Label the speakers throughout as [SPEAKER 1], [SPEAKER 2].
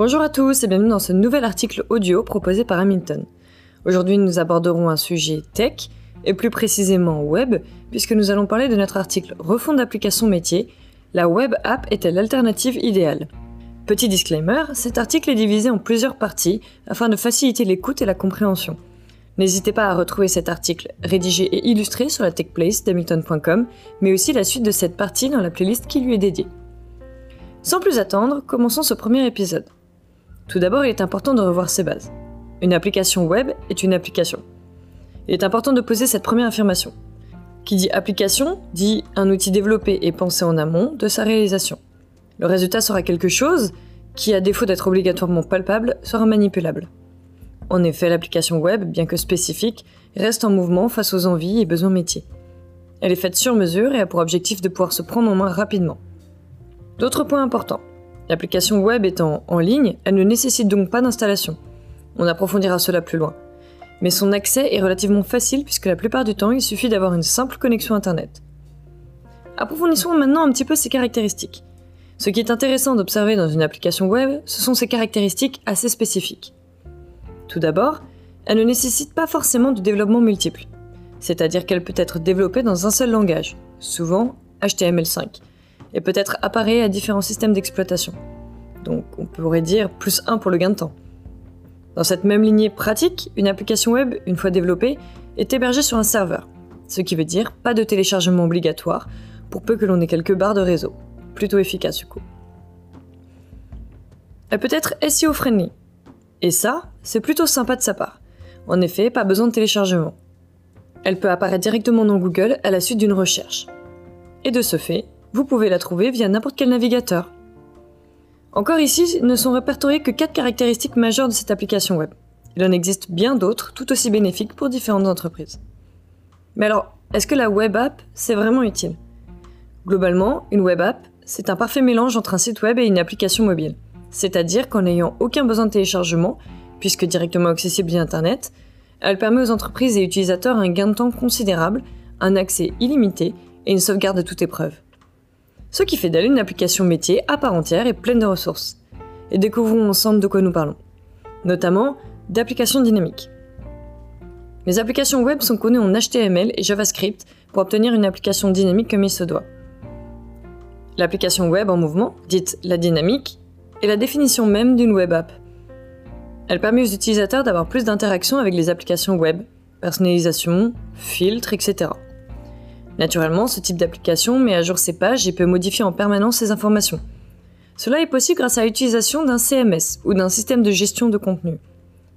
[SPEAKER 1] Bonjour à tous et bienvenue dans ce nouvel article audio proposé par Hamilton. Aujourd'hui, nous aborderons un sujet tech et plus précisément web, puisque nous allons parler de notre article Refond d'application métier La web app est-elle l'alternative idéale? Petit disclaimer, cet article est divisé en plusieurs parties afin de faciliter l'écoute et la compréhension. N'hésitez pas à retrouver cet article rédigé et illustré sur la techplace d'hamilton.com, mais aussi la suite de cette partie dans la playlist qui lui est dédiée. Sans plus attendre, commençons ce premier épisode. Tout d'abord, il est important de revoir ses bases. Une application web est une application. Il est important de poser cette première affirmation. Qui dit application dit un outil développé et pensé en amont de sa réalisation. Le résultat sera quelque chose qui, à défaut d'être obligatoirement palpable, sera manipulable. En effet, l'application web, bien que spécifique, reste en mouvement face aux envies et besoins métiers. Elle est faite sur mesure et a pour objectif de pouvoir se prendre en main rapidement. D'autres points importants. L'application web étant en ligne, elle ne nécessite donc pas d'installation. On approfondira cela plus loin. Mais son accès est relativement facile puisque la plupart du temps, il suffit d'avoir une simple connexion Internet. Approfondissons maintenant un petit peu ses caractéristiques. Ce qui est intéressant d'observer dans une application web, ce sont ses caractéristiques assez spécifiques. Tout d'abord, elle ne nécessite pas forcément de développement multiple, c'est-à-dire qu'elle peut être développée dans un seul langage, souvent HTML5, et peut être appareillée à différents systèmes d'exploitation. Donc on pourrait dire plus 1 pour le gain de temps. Dans cette même lignée pratique, une application web, une fois développée, est hébergée sur un serveur, ce qui veut dire pas de téléchargement obligatoire, pour peu que l'on ait quelques barres de réseau. Plutôt efficace du coup. Elle peut être SEO friendly. Et ça, c'est plutôt sympa de sa part. En effet, pas besoin de téléchargement. Elle peut apparaître directement dans Google à la suite d'une recherche. Et de ce fait, vous pouvez la trouver via n'importe quel navigateur. Encore ici, ne sont répertoriées que 4 caractéristiques majeures de cette application web. Il en existe bien d'autres, tout aussi bénéfiques pour différentes entreprises. Mais alors, est-ce que la web app, c'est vraiment utile? Globalement, une web app, c'est un parfait mélange entre un site web et une application mobile. C'est-à-dire qu'en n'ayant aucun besoin de téléchargement, puisque directement accessible via Internet, elle permet aux entreprises et utilisateurs un gain de temps considérable, un accès illimité et une sauvegarde de toute épreuve ce qui fait d'elle une application métier à part entière et pleine de ressources. Et découvrons ensemble de quoi nous parlons. Notamment d'applications dynamiques. Les applications web sont connues en HTML et JavaScript pour obtenir une application dynamique comme il se doit. L'application web en mouvement, dite la dynamique, est la définition même d'une web app. Elle permet aux utilisateurs d'avoir plus d'interaction avec les applications web, personnalisation, filtres, etc. Naturellement, ce type d'application met à jour ses pages et peut modifier en permanence ses informations. Cela est possible grâce à l'utilisation d'un CMS ou d'un système de gestion de contenu.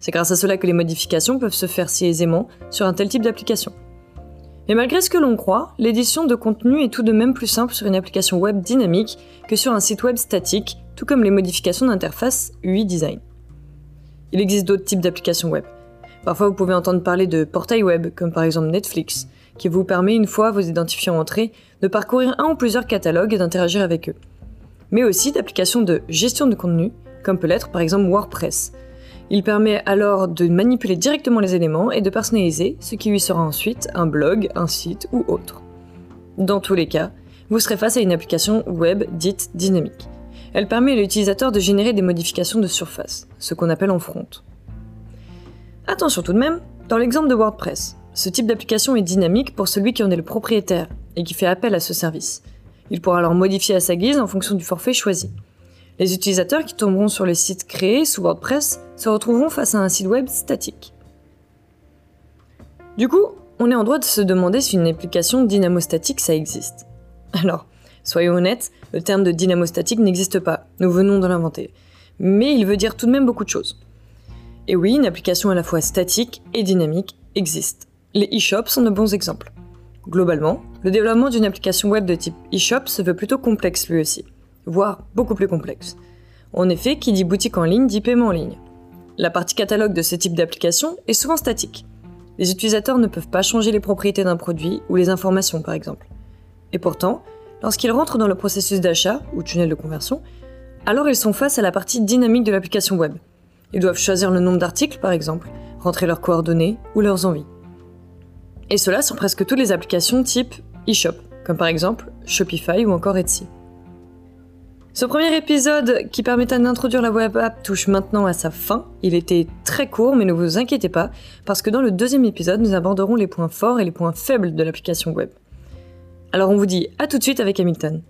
[SPEAKER 1] C'est grâce à cela que les modifications peuvent se faire si aisément sur un tel type d'application. Mais malgré ce que l'on croit, l'édition de contenu est tout de même plus simple sur une application web dynamique que sur un site web statique, tout comme les modifications d'interface UI design. Il existe d'autres types d'applications web. Parfois, vous pouvez entendre parler de portails web, comme par exemple Netflix, qui vous permet, une fois vous identifiant entrée, de parcourir un ou plusieurs catalogues et d'interagir avec eux. Mais aussi d'applications de gestion de contenu, comme peut l'être par exemple WordPress. Il permet alors de manipuler directement les éléments et de personnaliser ce qui lui sera ensuite un blog, un site ou autre. Dans tous les cas, vous serez face à une application web dite dynamique. Elle permet à l'utilisateur de générer des modifications de surface, ce qu'on appelle en front. Attention tout de même, dans l'exemple de WordPress, ce type d'application est dynamique pour celui qui en est le propriétaire et qui fait appel à ce service. Il pourra alors modifier à sa guise en fonction du forfait choisi. Les utilisateurs qui tomberont sur les sites créés sous WordPress se retrouveront face à un site web statique. Du coup, on est en droit de se demander si une application dynamostatique ça existe. Alors, soyons honnêtes, le terme de dynamostatique n'existe pas, nous venons de l'inventer. Mais il veut dire tout de même beaucoup de choses. Et oui, une application à la fois statique et dynamique existe. Les e-shops sont de bons exemples. Globalement, le développement d'une application web de type e-shop se veut plutôt complexe lui aussi, voire beaucoup plus complexe. En effet, qui dit boutique en ligne dit paiement en ligne. La partie catalogue de ce type d'application est souvent statique. Les utilisateurs ne peuvent pas changer les propriétés d'un produit ou les informations par exemple. Et pourtant, lorsqu'ils rentrent dans le processus d'achat ou tunnel de conversion, alors ils sont face à la partie dynamique de l'application web. Ils doivent choisir le nombre d'articles par exemple, rentrer leurs coordonnées ou leurs envies. Et cela sur presque toutes les applications type eShop, comme par exemple Shopify ou encore Etsy. Ce premier épisode qui permettait d'introduire la web app touche maintenant à sa fin. Il était très court, mais ne vous inquiétez pas, parce que dans le deuxième épisode, nous aborderons les points forts et les points faibles de l'application web. Alors on vous dit à tout de suite avec Hamilton.